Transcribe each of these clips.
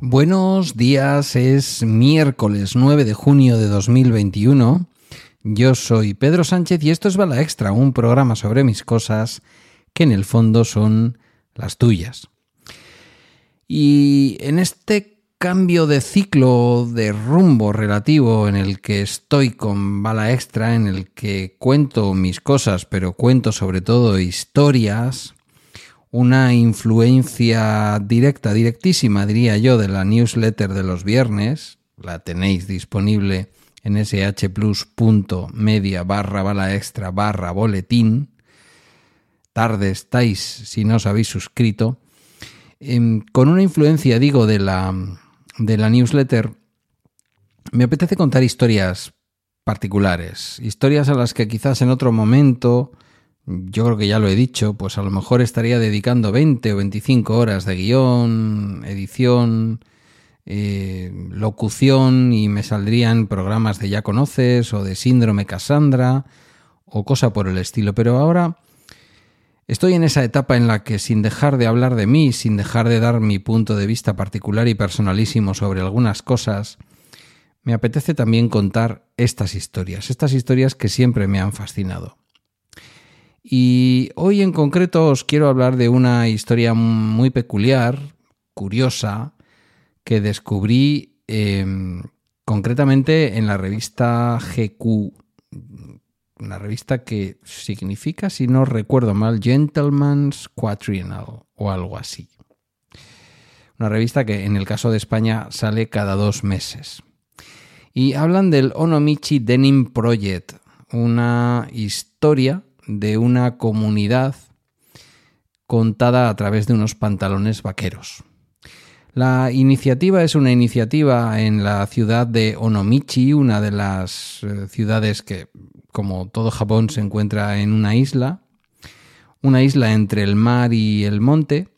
Buenos días, es miércoles 9 de junio de 2021. Yo soy Pedro Sánchez y esto es Bala Extra, un programa sobre mis cosas que en el fondo son las tuyas. Y en este cambio de ciclo, de rumbo relativo en el que estoy con Bala Extra, en el que cuento mis cosas, pero cuento sobre todo historias, una influencia directa, directísima, diría yo, de la newsletter de los viernes. La tenéis disponible en shplus.media barra bala extra barra boletín. Tarde estáis si no os habéis suscrito. Em, con una influencia, digo, de la, de la newsletter, me apetece contar historias particulares, historias a las que quizás en otro momento yo creo que ya lo he dicho, pues a lo mejor estaría dedicando 20 o 25 horas de guion, edición, eh, locución y me saldrían programas de Ya conoces o de Síndrome Cassandra o cosa por el estilo. Pero ahora estoy en esa etapa en la que sin dejar de hablar de mí, sin dejar de dar mi punto de vista particular y personalísimo sobre algunas cosas, me apetece también contar estas historias, estas historias que siempre me han fascinado. Y hoy en concreto os quiero hablar de una historia muy peculiar, curiosa, que descubrí em, concretamente en la revista GQ, una revista que significa, si no recuerdo mal, Gentleman's Quatriennial o algo así. Una revista que en el caso de España sale cada dos meses. Y hablan del Onomichi Denim Project, una historia de una comunidad contada a través de unos pantalones vaqueros. La iniciativa es una iniciativa en la ciudad de Onomichi, una de las eh, ciudades que, como todo Japón, se encuentra en una isla, una isla entre el mar y el monte,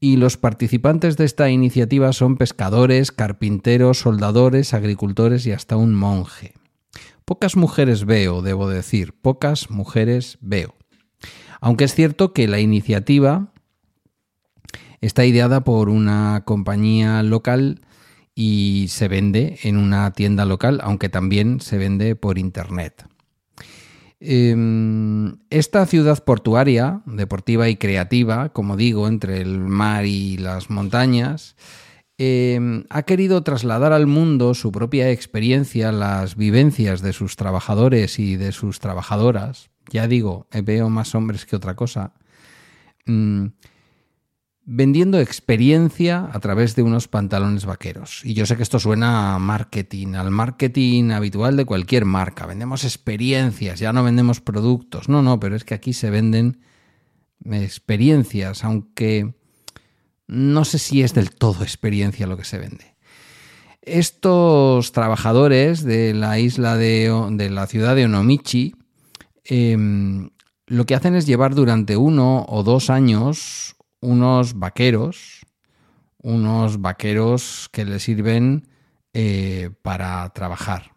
y los participantes de esta iniciativa son pescadores, carpinteros, soldadores, agricultores y hasta un monje. Pocas mujeres veo, debo decir, pocas mujeres veo. Aunque es cierto que la iniciativa está ideada por una compañía local y se vende en una tienda local, aunque también se vende por internet. Em, esta ciudad portuaria, deportiva y creativa, como digo, entre el mar y las montañas, Em, ha querido trasladar al mundo su propia experiencia, las vivencias de sus trabajadores y de sus trabajadoras. Ya digo, eh, veo más hombres que otra cosa. Mm, vendiendo experiencia a través de unos pantalones vaqueros. Y yo sé que esto suena a marketing, al marketing habitual de cualquier marca. Vendemos experiencias, ya no vendemos productos. No, no, pero es que aquí se venden experiencias, aunque no sé si es del todo experiencia lo que se vende. Estos trabajadores de la isla de, la ciudad de Onomichi em, lo que hacen es llevar durante uno o dos años unos vaqueros, unos vaqueros que les sirven eh, para trabajar.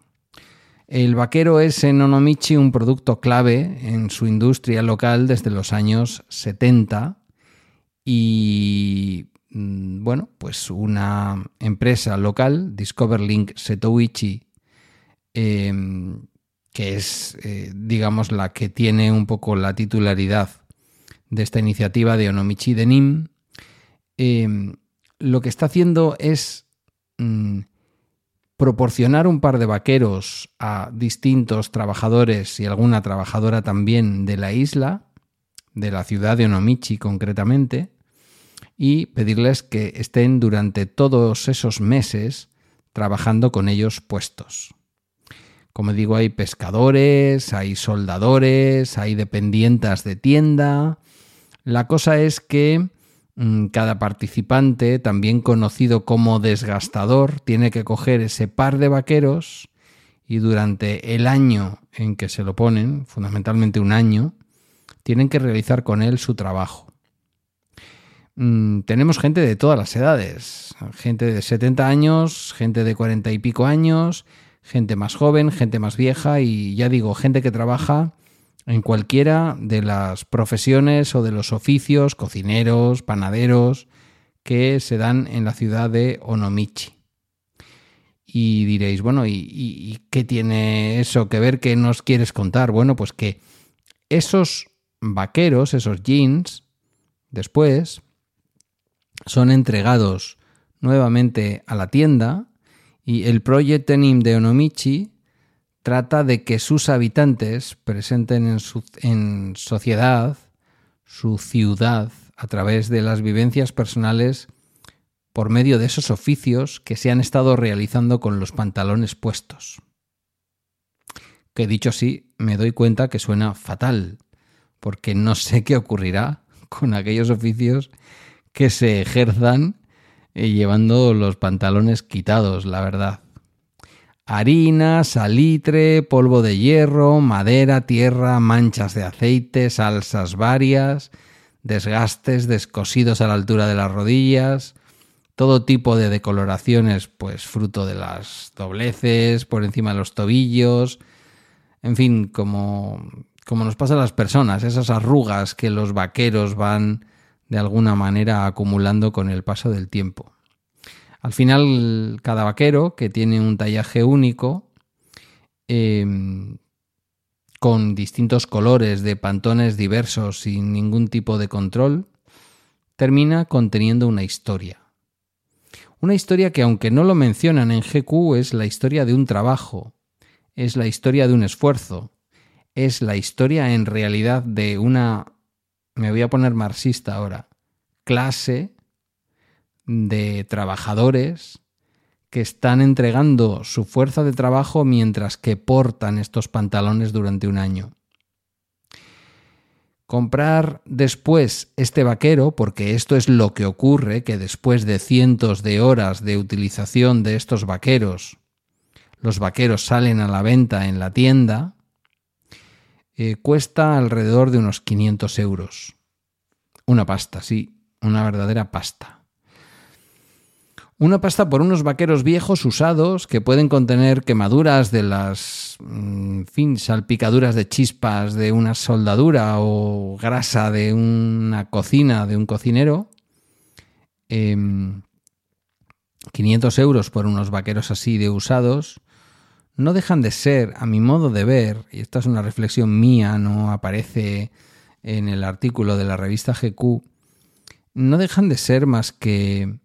El vaquero es en Onomichi un producto clave en su industria local desde los años 70 y mm, bueno, pues una empresa local, Discoverlink Setoichi, em, que es, eh, digamos, la que tiene un poco la titularidad de esta iniciativa de Onomichi Denim, em, lo que está haciendo es mm, proporcionar un par de vaqueros a distintos trabajadores y alguna trabajadora también de la isla, de la ciudad de Onomichi concretamente, y pedirles que estén durante todos esos meses trabajando con ellos puestos. Como digo, hay pescadores, hay soldadores, hay dependientas de tienda. La cosa es que mm, cada participante, también conocido como desgastador, tiene que coger ese par de vaqueros y durante el año en que se lo ponen, fundamentalmente un año, tienen que realizar con él su trabajo. Mm, tenemos gente de todas las edades, gente de 70 años, gente de 40 y pico años, gente más joven, gente más vieja y ya digo, gente que trabaja en cualquiera de las profesiones o de los oficios, cocineros, panaderos, que se dan en la ciudad de Onomichi. Y diréis, bueno, ¿y, qué tiene eso que ver? ¿Qué nos quieres contar? Bueno, pues que esos vaqueros, esos jeans, después son entregados nuevamente a la tienda y el Project Tenim de Onomichi trata de que sus habitantes presenten en, su, en sociedad su ciudad a través de las vivencias personales por medio de esos oficios que se han estado realizando con los pantalones puestos. Que dicho así, me doy cuenta que suena fatal, porque no sé qué ocurrirá con aquellos oficios que se ejerzan eh, llevando los pantalones quitados, la verdad. Harina, salitre, polvo de hierro, madera, tierra, manchas de aceite, salsas varias, desgastes, descosidos a la altura de las rodillas, todo tipo de decoloraciones, pues fruto de las dobleces, por encima de los tobillos, en fin, como, como nos pasa a las personas, esas arrugas que los vaqueros van de alguna manera acumulando con el paso del tiempo. Al final, cada vaquero, que tiene un tallaje único, em, con distintos colores de pantones diversos sin ningún tipo de control, termina conteniendo una historia. Una historia que aunque no lo mencionan en GQ es la historia de un trabajo, es la historia de un esfuerzo, es la historia en realidad de una, me voy a poner marxista ahora, clase de trabajadores que están entregando su fuerza de trabajo mientras que portan estos pantalones durante un año. Comprar después este vaquero, porque esto es lo que ocurre, que después de cientos de horas de utilización de estos vaqueros, los vaqueros salen a la venta en la tienda, eh, cuesta alrededor de unos 500 euros. Una pasta, sí, una verdadera pasta. Una pasta por unos vaqueros viejos usados que pueden contener quemaduras de las, mm, fin, salpicaduras de chispas de una soldadura o grasa de una cocina, de un cocinero. 500 em, euros por unos vaqueros así de usados no dejan de ser, a mi modo de ver, y esta es una reflexión mía, no aparece en el artículo de la revista GQ, no dejan de ser más que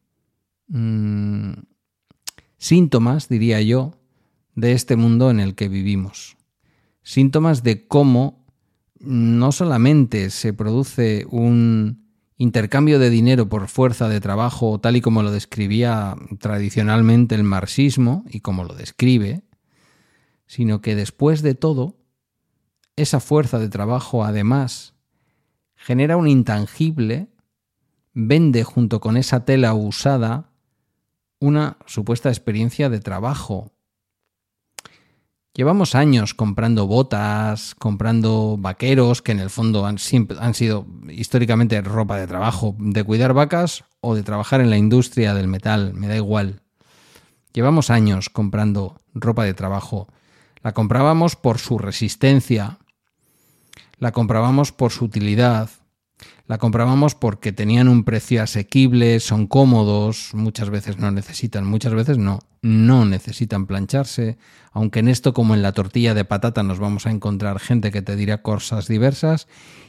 Mm, síntomas, diría yo, de este mundo en el que vivimos. Síntomas de cómo no solamente se produce un intercambio de dinero por fuerza de trabajo, tal y como lo describía tradicionalmente el marxismo y como lo describe, sino que después de todo, esa fuerza de trabajo además genera un intangible, vende junto con esa tela usada una supuesta experiencia de trabajo. Llevamos años comprando botas, comprando vaqueros, que en el fondo han, han, sido históricamente ropa de trabajo, de cuidar vacas o de trabajar en la industria del metal, me da igual. Llevamos años comprando ropa de trabajo. La comprábamos por su resistencia, la comprábamos por su utilidad, la comprábamos porque tenían un precio asequible, son cómodos, muchas veces no necesitan, muchas veces no, no necesitan plancharse, aunque en esto como en la tortilla de patata nos vamos a encontrar gente que te dirá cosas diversas,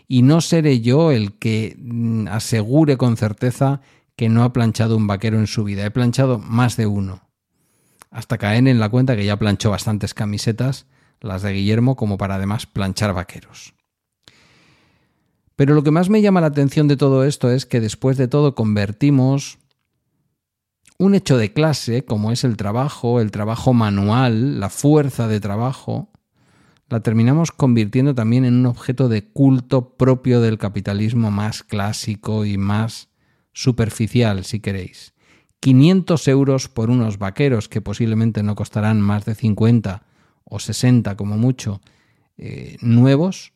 y no seré yo el que mm, asegure con certeza que no ha planchado un vaquero en su vida, he planchado más de uno, hasta caer en la cuenta que ya planchó bastantes camisetas, las de Guillermo, como para además planchar vaqueros. Pero lo que más me llama la atención de todo esto es que después de todo convertimos un hecho de clase, como es el trabajo, el trabajo manual, la fuerza de trabajo, la terminamos convirtiendo también en un objeto de culto propio del capitalismo más clásico y más superficial, si queréis. 500 euros por unos vaqueros que posiblemente no costarán más de 50 o 60 como mucho eh, nuevos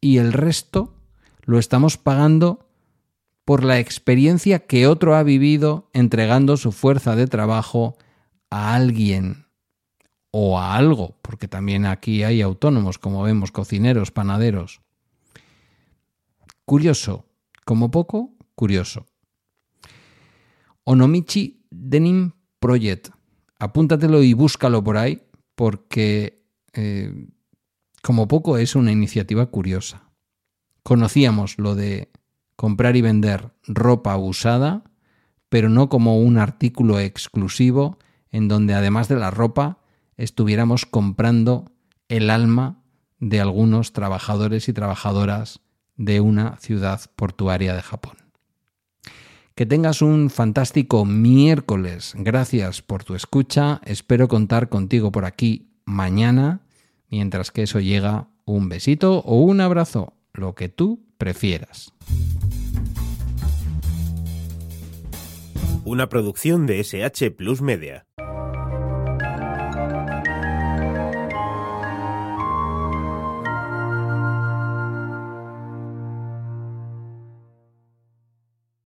y el resto lo estamos pagando por la experiencia que otro ha vivido entregando su fuerza de trabajo a alguien o a algo, porque también aquí hay autónomos, como vemos, cocineros, panaderos. Curioso, como poco, curioso. Onomichi Denim Project. Apúntatelo y búscalo por ahí porque eh, como poco es una iniciativa curiosa. Conocíamos lo de comprar y vender ropa usada, pero no como un artículo exclusivo en donde además de la ropa estuviéramos comprando el alma de algunos trabajadores y trabajadoras de una ciudad portuaria de Japón. Que tengas un fantástico miércoles. Gracias por tu escucha. Espero contar contigo por aquí mañana. Mientras que eso llega, un besito o un abrazo, lo que tú prefieras. Una producción de SH Plus Media.